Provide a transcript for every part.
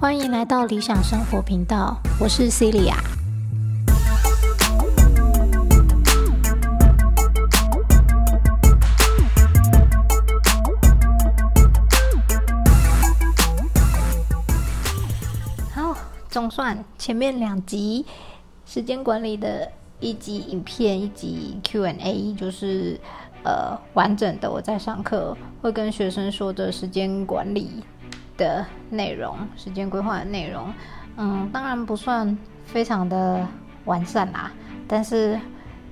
欢迎来到理想生活频道，我是 Celia。好，总算前面两集时间管理的一集影片，一集 Q&A，就是呃完整的我在上课会跟学生说的时间管理。的内容，时间规划的内容，嗯，当然不算非常的完善啦，但是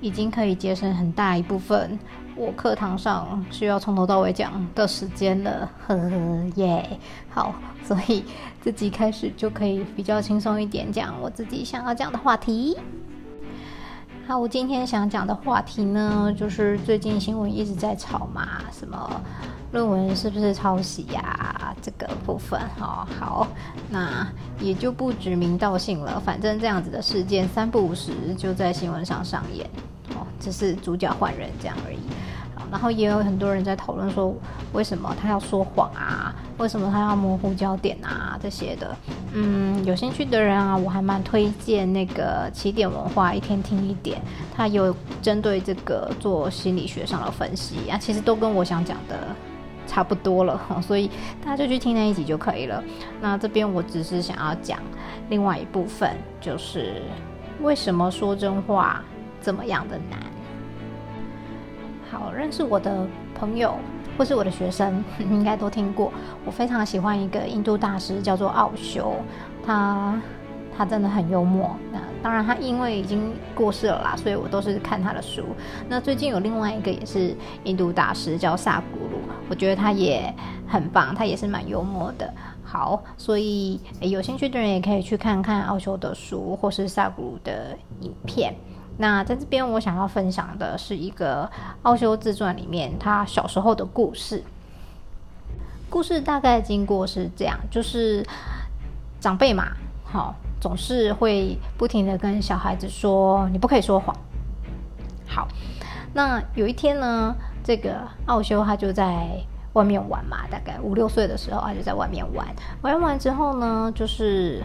已经可以节省很大一部分我课堂上需要从头到尾讲的时间了，呵呵耶。好，所以自己开始就可以比较轻松一点讲我自己想要讲的话题。好，我今天想讲的话题呢，就是最近新闻一直在吵嘛，什么论文是不是抄袭呀？这个部分哦，好，那也就不指名道姓了，反正这样子的事件三不五时就在新闻上上演，哦，只是主角换人这样而已。然后也有很多人在讨论说，为什么他要说谎啊？为什么他要模糊焦点啊？这些的，嗯，有兴趣的人啊，我还蛮推荐那个起点文化一天听一点，他有针对这个做心理学上的分析啊，其实都跟我想讲的差不多了，所以大家就去听那一集就可以了。那这边我只是想要讲另外一部分，就是为什么说真话这么样的难。好，认识我的朋友或是我的学生，应该都听过。我非常喜欢一个印度大师，叫做奥修。他他真的很幽默。那当然，他因为已经过世了啦，所以我都是看他的书。那最近有另外一个也是印度大师，叫萨古鲁。我觉得他也很棒，他也是蛮幽默的。好，所以有兴趣的人也可以去看看奥修的书，或是萨古鲁的影片。那在这边，我想要分享的是一个奥修自传里面他小时候的故事。故事大概经过是这样，就是长辈嘛，好，总是会不停的跟小孩子说，你不可以说谎。好，那有一天呢，这个奥修他就在外面玩嘛，大概五六岁的时候，他就在外面玩，玩完之后呢，就是。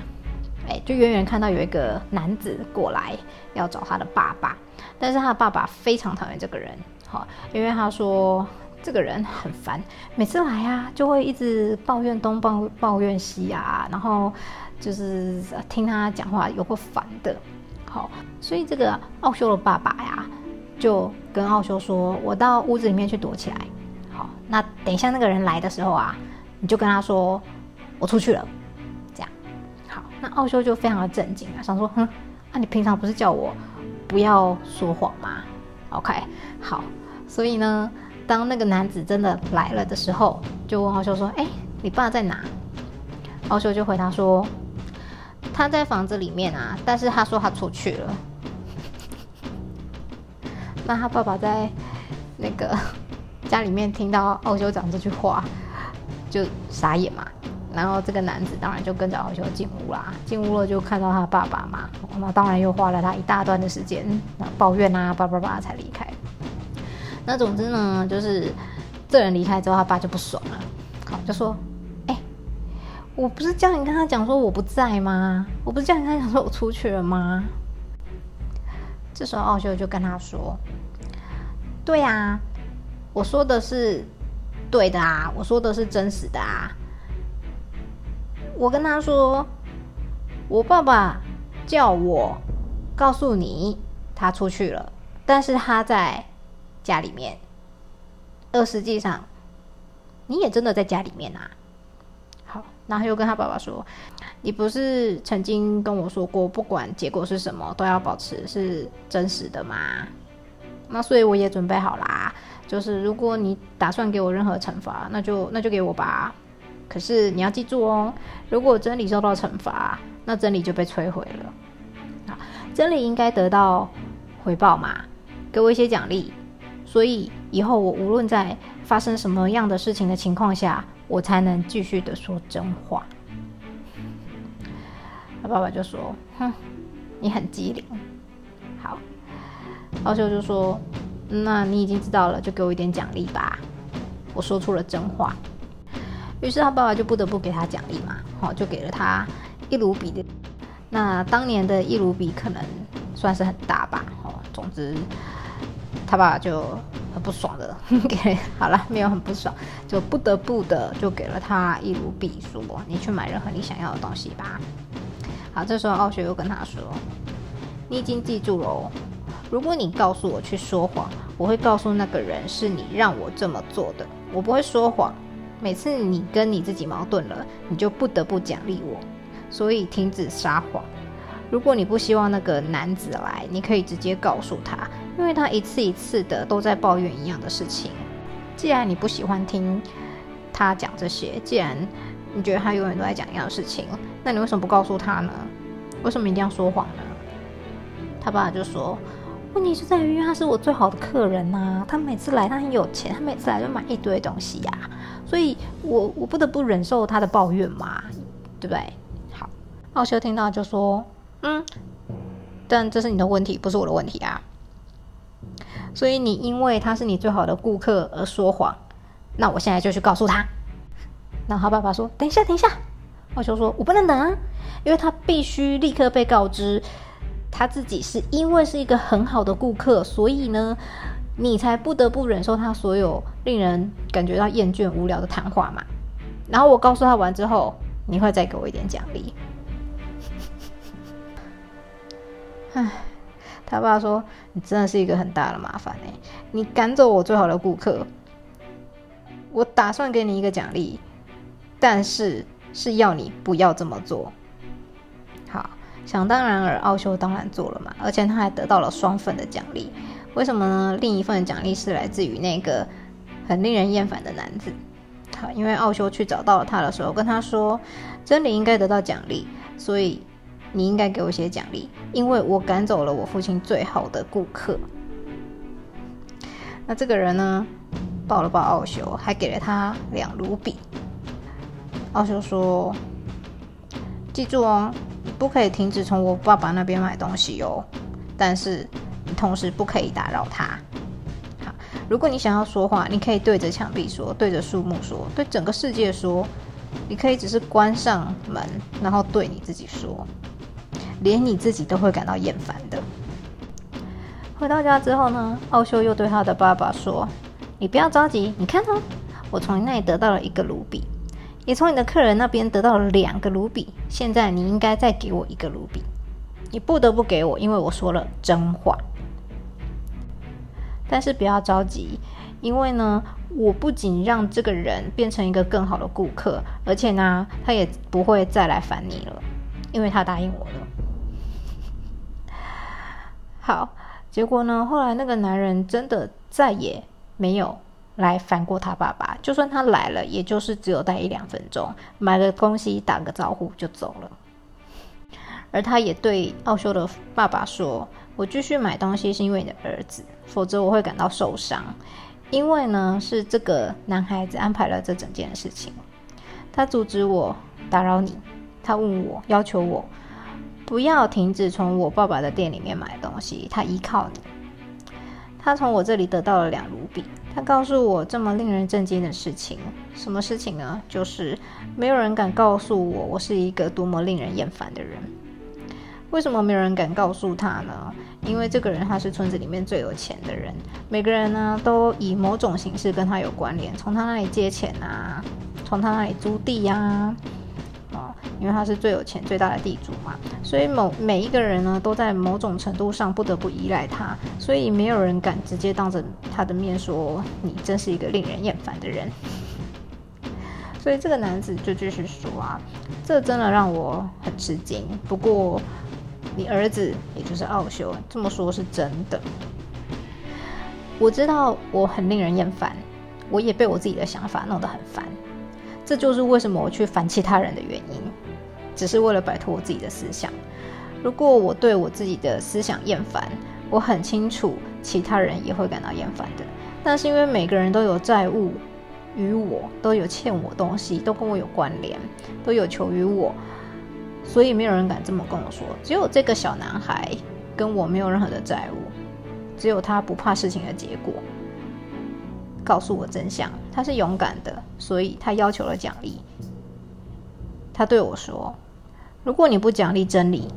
哎，就远远看到有一个男子过来要找他的爸爸，但是他的爸爸非常讨厌这个人，好，因为他说这个人很烦，每次来啊就会一直抱怨东抱抱怨西啊，然后就是听他讲话有够烦的，好，所以这个奥修的爸爸呀就跟奥修说：“我到屋子里面去躲起来，好，那等一下那个人来的时候啊，你就跟他说我出去了。”那奥修就非常的震惊啊，想说，哼，那你平常不是叫我不要说谎吗？OK，好，所以呢，当那个男子真的来了的时候，就问奥修说，哎，你爸在哪？奥修就回答说，他在房子里面啊，但是他说他出去了。那他爸爸在那个 家里面听到奥修讲这句话，就傻眼嘛。然后这个男子当然就跟着奥修进屋啦，进屋了就看到他爸爸嘛，那当然又花了他一大段的时间抱怨啊，叭叭叭才离开。那总之呢，就是这人离开之后，他爸就不爽了，好就说：“哎，我不是叫你跟他讲说我不在吗？我不是叫你跟他讲说我出去了吗？”这时候奥修就跟他说：“对啊，我说的是对的啊，我说的是真实的啊。”我跟他说，我爸爸叫我告诉你，他出去了，但是他在家里面。而实际上，你也真的在家里面啊。好，然后又跟他爸爸说，你不是曾经跟我说过，不管结果是什么，都要保持是真实的吗？那所以我也准备好啦，就是如果你打算给我任何惩罚，那就那就给我吧。可是你要记住哦，如果真理受到惩罚，那真理就被摧毁了。啊，真理应该得到回报嘛，给我一些奖励。所以以后我无论在发生什么样的事情的情况下，我才能继续的说真话。他爸爸就说：“哼，你很机灵。”好，奥修就说：“那你已经知道了，就给我一点奖励吧。我说出了真话。于是他爸爸就不得不给他奖励嘛，好，就给了他一卢比的。那当年的一卢比可能算是很大吧，哦，总之他爸爸就很不爽的 给，好了，没有很不爽，就不得不的就给了他一卢比，说你去买任何你想要的东西吧。好，这时候奥雪又跟他说，你已经记住了哦，如果你告诉我去说谎，我会告诉那个人是你让我这么做的，我不会说谎。每次你跟你自己矛盾了，你就不得不奖励我，所以停止撒谎。如果你不希望那个男子来，你可以直接告诉他，因为他一次一次的都在抱怨一样的事情。既然你不喜欢听他讲这些，既然你觉得他永远都在讲一样的事情，那你为什么不告诉他呢？为什么一定要说谎呢？他爸爸就说。问题就在于，他是我最好的客人呐。他每次来，他很有钱，他每次来就买一堆东西呀。所以，我我不得不忍受他的抱怨嘛，对不对？好，奥修听到就说：“嗯，但这是你的问题，不是我的问题啊。所以，你因为他是你最好的顾客而说谎，那我现在就去告诉他。”然后他爸爸说：“等一下，等一下。”奥修说：“我不能等啊，因为他必须立刻被告知。”他自己是因为是一个很好的顾客，所以呢，你才不得不忍受他所有令人感觉到厌倦、无聊的谈话嘛。然后我告诉他完之后，你会再给我一点奖励。唉，他爸说：“你真的是一个很大的麻烦哎！你赶走我最好的顾客，我打算给你一个奖励，但是是要你不要这么做。”好。想当然而，奥修当然做了嘛，而且他还得到了双份的奖励。为什么呢？另一份奖励是来自于那个很令人厌烦的男子。好，因为奥修去找到了他的时候，跟他说：“真理应该得到奖励，所以你应该给我一些奖励，因为我赶走了我父亲最好的顾客。”那这个人呢，抱了抱奥修，还给了他两卢比。奥修说：“记住哦。”不可以停止从我爸爸那边买东西哦，但是你同时不可以打扰他。好，如果你想要说话，你可以对着墙壁说，对着树木说，对整个世界说。你可以只是关上门，然后对你自己说，连你自己都会感到厌烦的。回到家之后呢，奥修又对他的爸爸说：“你不要着急，你看哦，我从你那里得到了一个卢比。”也从你的客人那边得到了两个卢比，现在你应该再给我一个卢比，你不得不给我，因为我说了真话。但是不要着急，因为呢，我不仅让这个人变成一个更好的顾客，而且呢，他也不会再来烦你了，因为他答应我了。好，结果呢，后来那个男人真的再也没有。来烦过他爸爸，就算他来了，也就是只有待一两分钟，买个东西打个招呼就走了。而他也对奥修的爸爸说：“我继续买东西是因为你的儿子，否则我会感到受伤。因为呢，是这个男孩子安排了这整件事情，他阻止我打扰你，他问我要求我不要停止从我爸爸的店里面买东西，他依靠你。”他从我这里得到了两卢比。他告诉我这么令人震惊的事情，什么事情呢？就是没有人敢告诉我我是一个多么令人厌烦的人。为什么没有人敢告诉他呢？因为这个人他是村子里面最有钱的人，每个人呢都以某种形式跟他有关联，从他那里借钱啊，从他那里租地呀。因为他是最有钱、最大的地主嘛，所以某每一个人呢，都在某种程度上不得不依赖他，所以没有人敢直接当着他的面说你真是一个令人厌烦的人。所以这个男子就继续说啊，这真的让我很吃惊。不过你儿子，也就是奥修，这么说是真的。我知道我很令人厌烦，我也被我自己的想法弄得很烦。这就是为什么我去烦其他人的原因，只是为了摆脱我自己的思想。如果我对我自己的思想厌烦，我很清楚其他人也会感到厌烦的。但是因为每个人都有债务与我，都有欠我东西，都跟我有关联，都有求于我，所以没有人敢这么跟我说。只有这个小男孩跟我没有任何的债务，只有他不怕事情的结果。告诉我真相，他是勇敢的，所以他要求了奖励。他对我说：“如果你不奖励真理，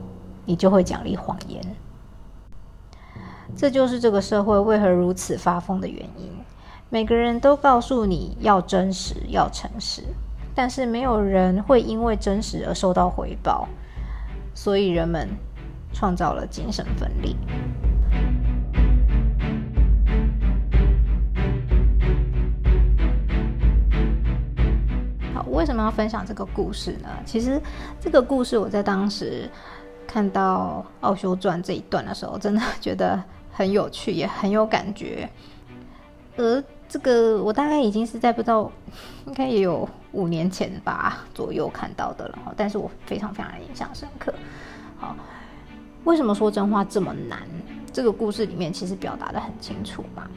你就会奖励谎言。”这就是这个社会为何如此发疯的原因。每个人都告诉你要真实、要诚实，但是没有人会因为真实而受到回报，所以人们创造了精神分裂。为什么要分享这个故事呢？其实这个故事我在当时看到《奥修传》这一段的时候，真的觉得很有趣，也很有感觉，而。这个我大概已经是在不知道，应该也有五年前吧左右看到的了，但是我非常非常印象深刻。好，为什么说真话这么难？这个故事里面其实表达的很清楚嘛，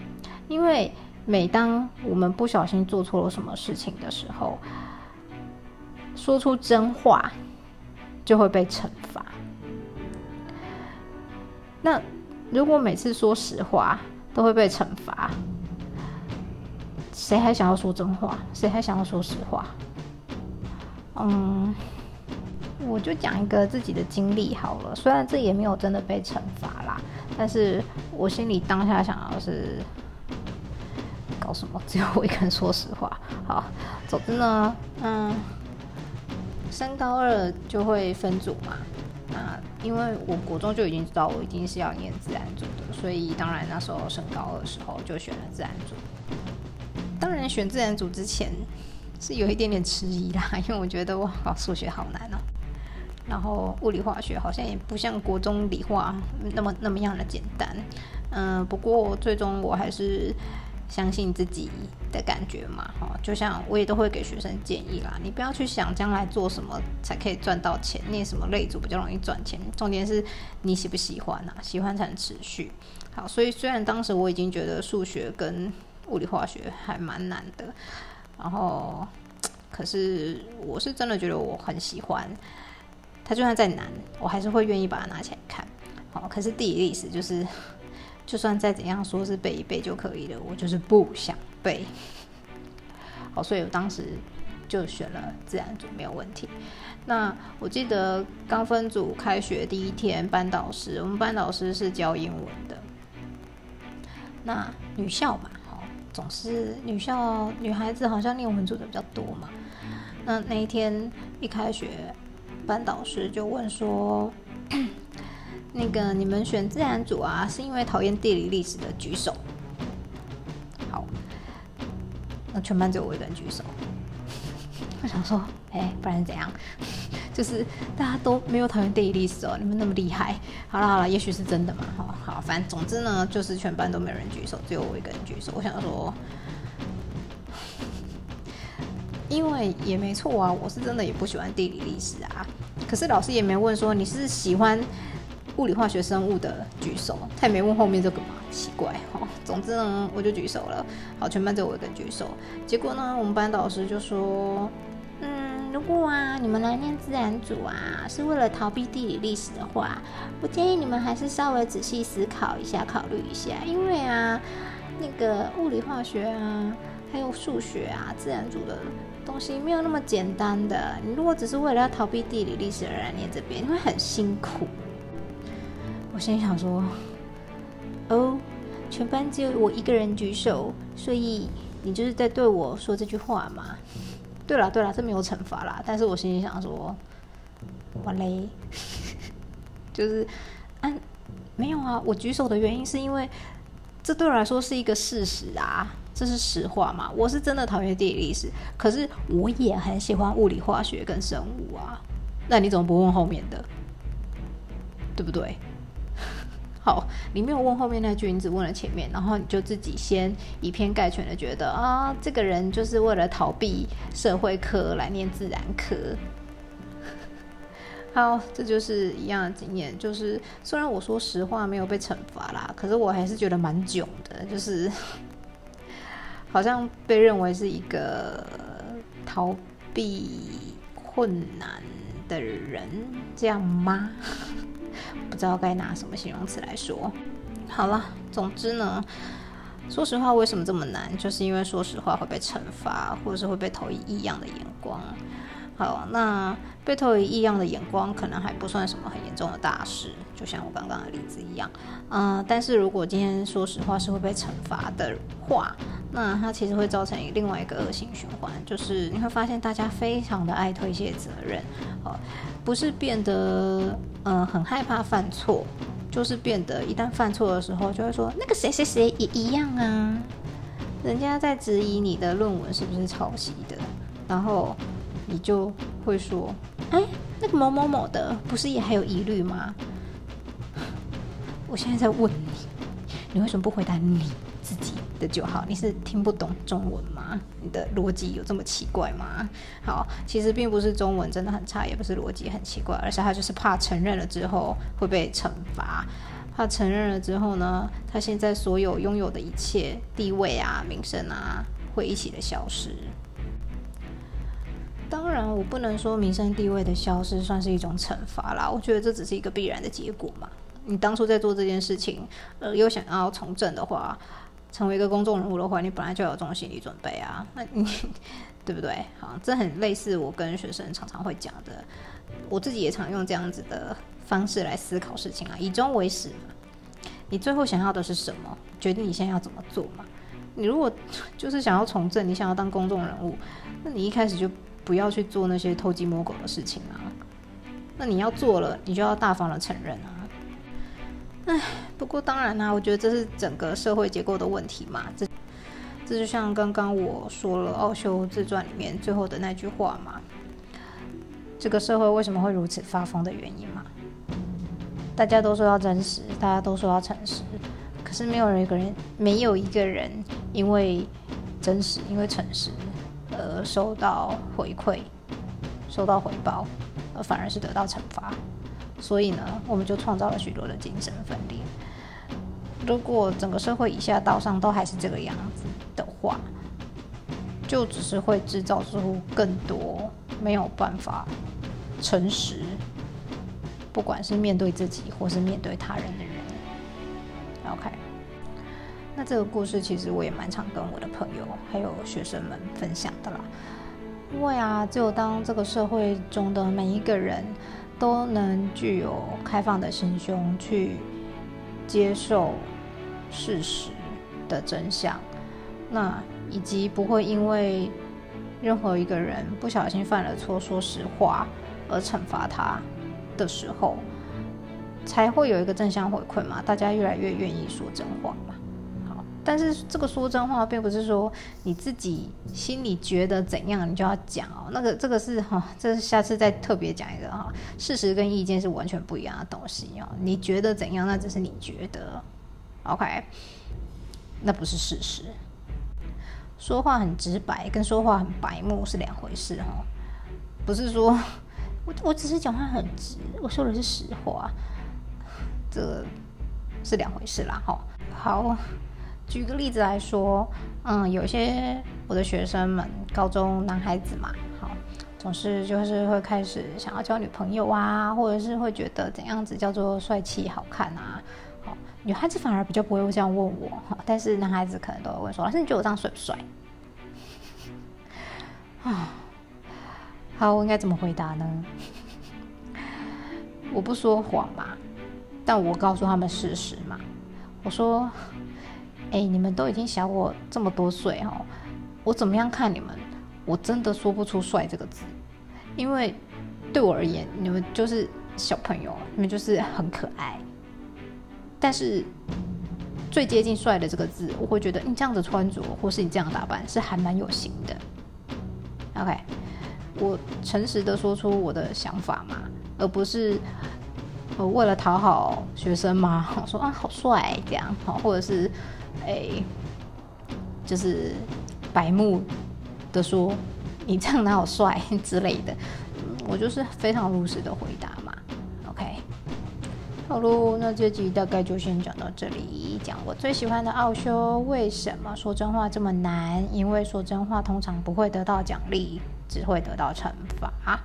因为每当我们不小心做错了什么事情的时候，说出真话就会被惩罚。那如果每次说实话都会被惩罚？谁还想要说真话？谁还想要说实话？嗯，我就讲一个自己的经历好了。虽然这也没有真的被惩罚啦，但是我心里当下想要是搞什么？只有我一个人说实话。好，总之呢，嗯，升高二就会分组嘛。那因为我国中就已经知道我一定是要念自然组的，所以当然那时候升高二的时候就选了自然组。当然，选自然组之前是有一点点迟疑啦，因为我觉得哇，数学好难哦。然后物理化学好像也不像国中理化那么那么样的简单。嗯，不过最终我还是相信自己的感觉嘛，哈。就像我也都会给学生建议啦，你不要去想将来做什么才可以赚到钱，念什么类组比较容易赚钱，重点是你喜不喜欢啊？喜欢才能持续。好，所以虽然当时我已经觉得数学跟物理化学还蛮难的，然后可是我是真的觉得我很喜欢，它就算再难，我还是会愿意把它拿起来看。好，可是地理历史就是，就算再怎样说是背一背就可以了，我就是不想背。好，所以我当时就选了自然组，没有问题。那我记得刚分组开学第一天，班导师，我们班导师是教英文的，那女校嘛。总是女校女孩子好像念文组的比较多嘛。那那一天一开学，班导师就问说：“那个你们选自然组啊，是因为讨厌地理历史的举手。”好，那全班只有我一个人举手。我想说，哎，不然怎样？就是大家都没有讨厌地理历史哦，你们那么厉害。好了好了，也许是真的嘛。好，好，反正总之呢，就是全班都没有人举手，只有我一个人举手。我想说，因为也没错啊，我是真的也不喜欢地理历史啊。可是老师也没问说你是喜欢物理化学生物的举手，他也没问后面这个嘛，奇怪。哦，总之呢，我就举手了。好，全班只有我一个举手。结果呢，我们班导师就说。嗯如果啊，你们来念自然组啊，是为了逃避地理历史的话，我建议你们还是稍微仔细思考一下，考虑一下，因为啊，那个物理化学啊，还有数学啊，自然组的东西没有那么简单的。你如果只是为了要逃避地理历史而来念这边，你会很辛苦。我心里想说，哦，全班只有我一个人举手，所以你就是在对我说这句话嘛？对了对了，这没有惩罚啦。但是我心里想说，完嘞，就是啊，没有啊。我举手的原因是因为这对我来说是一个事实啊，这是实话嘛。我是真的讨厌地理历史，可是我也很喜欢物理化学跟生物啊。那你怎么不问后面的？对不对？好，你没有问后面那句，你只问了前面，然后你就自己先以偏概全的觉得啊，这个人就是为了逃避社会科来念自然科。好，这就是一样的经验，就是虽然我说实话没有被惩罚啦，可是我还是觉得蛮囧的，就是好像被认为是一个逃避困难的人，这样吗？不知道该拿什么形容词来说。好了，总之呢，说实话，为什么这么难？就是因为说实话会被惩罚，或者是会被投以异样的眼光。好，那被投以异样的眼光，可能还不算什么很严重的大事，就像我刚刚的例子一样。嗯，但是如果今天说实话是会被惩罚的话，那它其实会造成另外一个恶性循环，就是你会发现大家非常的爱推卸责任，哦，不是变得嗯很害怕犯错，就是变得一旦犯错的时候，就会说那个谁谁谁也一样啊，人家在质疑你的论文是不是抄袭的，然后。你就会说，哎，那个某某某的不是也还有疑虑吗？我现在在问你，你为什么不回答你自己的就好？你是听不懂中文吗？你的逻辑有这么奇怪吗？好，其实并不是中文真的很差，也不是逻辑很奇怪，而是他就是怕承认了之后会被惩罚，怕承认了之后呢，他现在所有拥有的一切地位啊、名声啊，会一起的消失。当然，我不能说名声地位的消失算是一种惩罚啦。我觉得这只是一个必然的结果嘛。你当初在做这件事情，呃，又想要从政的话，成为一个公众人物的话，你本来就有这种心理准备啊。那你 对不对？好，这很类似我跟学生常常会讲的，我自己也常用这样子的方式来思考事情啊。以终为始嘛，你最后想要的是什么？决定你现在要怎么做嘛。你如果 就是想要从政，你想要当公众人物，那你一开始就。不要去做那些偷鸡摸狗的事情啊！那你要做了，你就要大方的承认啊！唉，不过当然啦，我觉得这是整个社会结构的问题嘛。这这就像刚刚我说了《奥修自传》里面最后的那句话嘛：这个社会为什么会如此发疯的原因嘛？大家都说要真实，大家都说要诚实，可是没有人一个人，没有一个人因为真实，因为诚实。收到回馈，收到回报，而反而是得到惩罚。所以呢，我们就创造了许多的精神分裂。如果整个社会以下道上都还是这个样子的话，就只是会制造出更多没有办法诚实，不管是面对自己或是面对他人的人。OK。那这个故事其实我也蛮常跟我的朋友还有学生们分享的啦，因为啊，只有当这个社会中的每一个人都能具有开放的心胸去接受事实的真相，那以及不会因为任何一个人不小心犯了错说实话而惩罚他的时候，才会有一个正向回馈嘛，大家越来越愿意说真话嘛。但是这个说真话，并不是说你自己心里觉得怎样，你就要讲哦。那个这个是哈，这是下次再特别讲一个哈。事实跟意见是完全不一样的东西哦。你觉得怎样，那只是你觉得，OK？那不是事实。说话很直白，跟说话很白目是两回事哈。不是说我我只是讲话很直，我说的是实话，这是两回事啦。哈，好。举个例子来说，嗯，有些我的学生们，高中男孩子嘛，好，总是就是会开始想要交女朋友啊，或者是会觉得怎样子叫做帅气好看啊，好，女孩子反而比较不会这样问我，但是男孩子可能都会问说，老师你觉得我这样帅不帅？啊，好，我应该怎么回答呢？我不说谎嘛，但我告诉他们事实嘛，我说。哎，你们都已经小我这么多岁哈，我怎么样看你们？我真的说不出“帅”这个字，因为对我而言，你们就是小朋友，你们就是很可爱。但是最接近“帅”的这个字，我会觉得你这样的穿着，或是你这样打扮，是还蛮有型的。OK，我诚实的说出我的想法嘛，而不是呃为了讨好学生嘛，说啊好帅这样，或者是。哎，就是白目的说，你这样哪有帅 之类的，我就是非常如实的回答嘛。OK，好喽，那这集大概就先讲到这里。讲我最喜欢的奥修，为什么说真话这么难？因为说真话通常不会得到奖励，只会得到惩罚。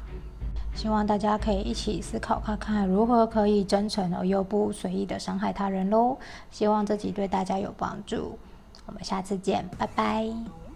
希望大家可以一起思考看看，如何可以真诚而又不随意的伤害他人喽。希望这集对大家有帮助，我们下次见，拜拜。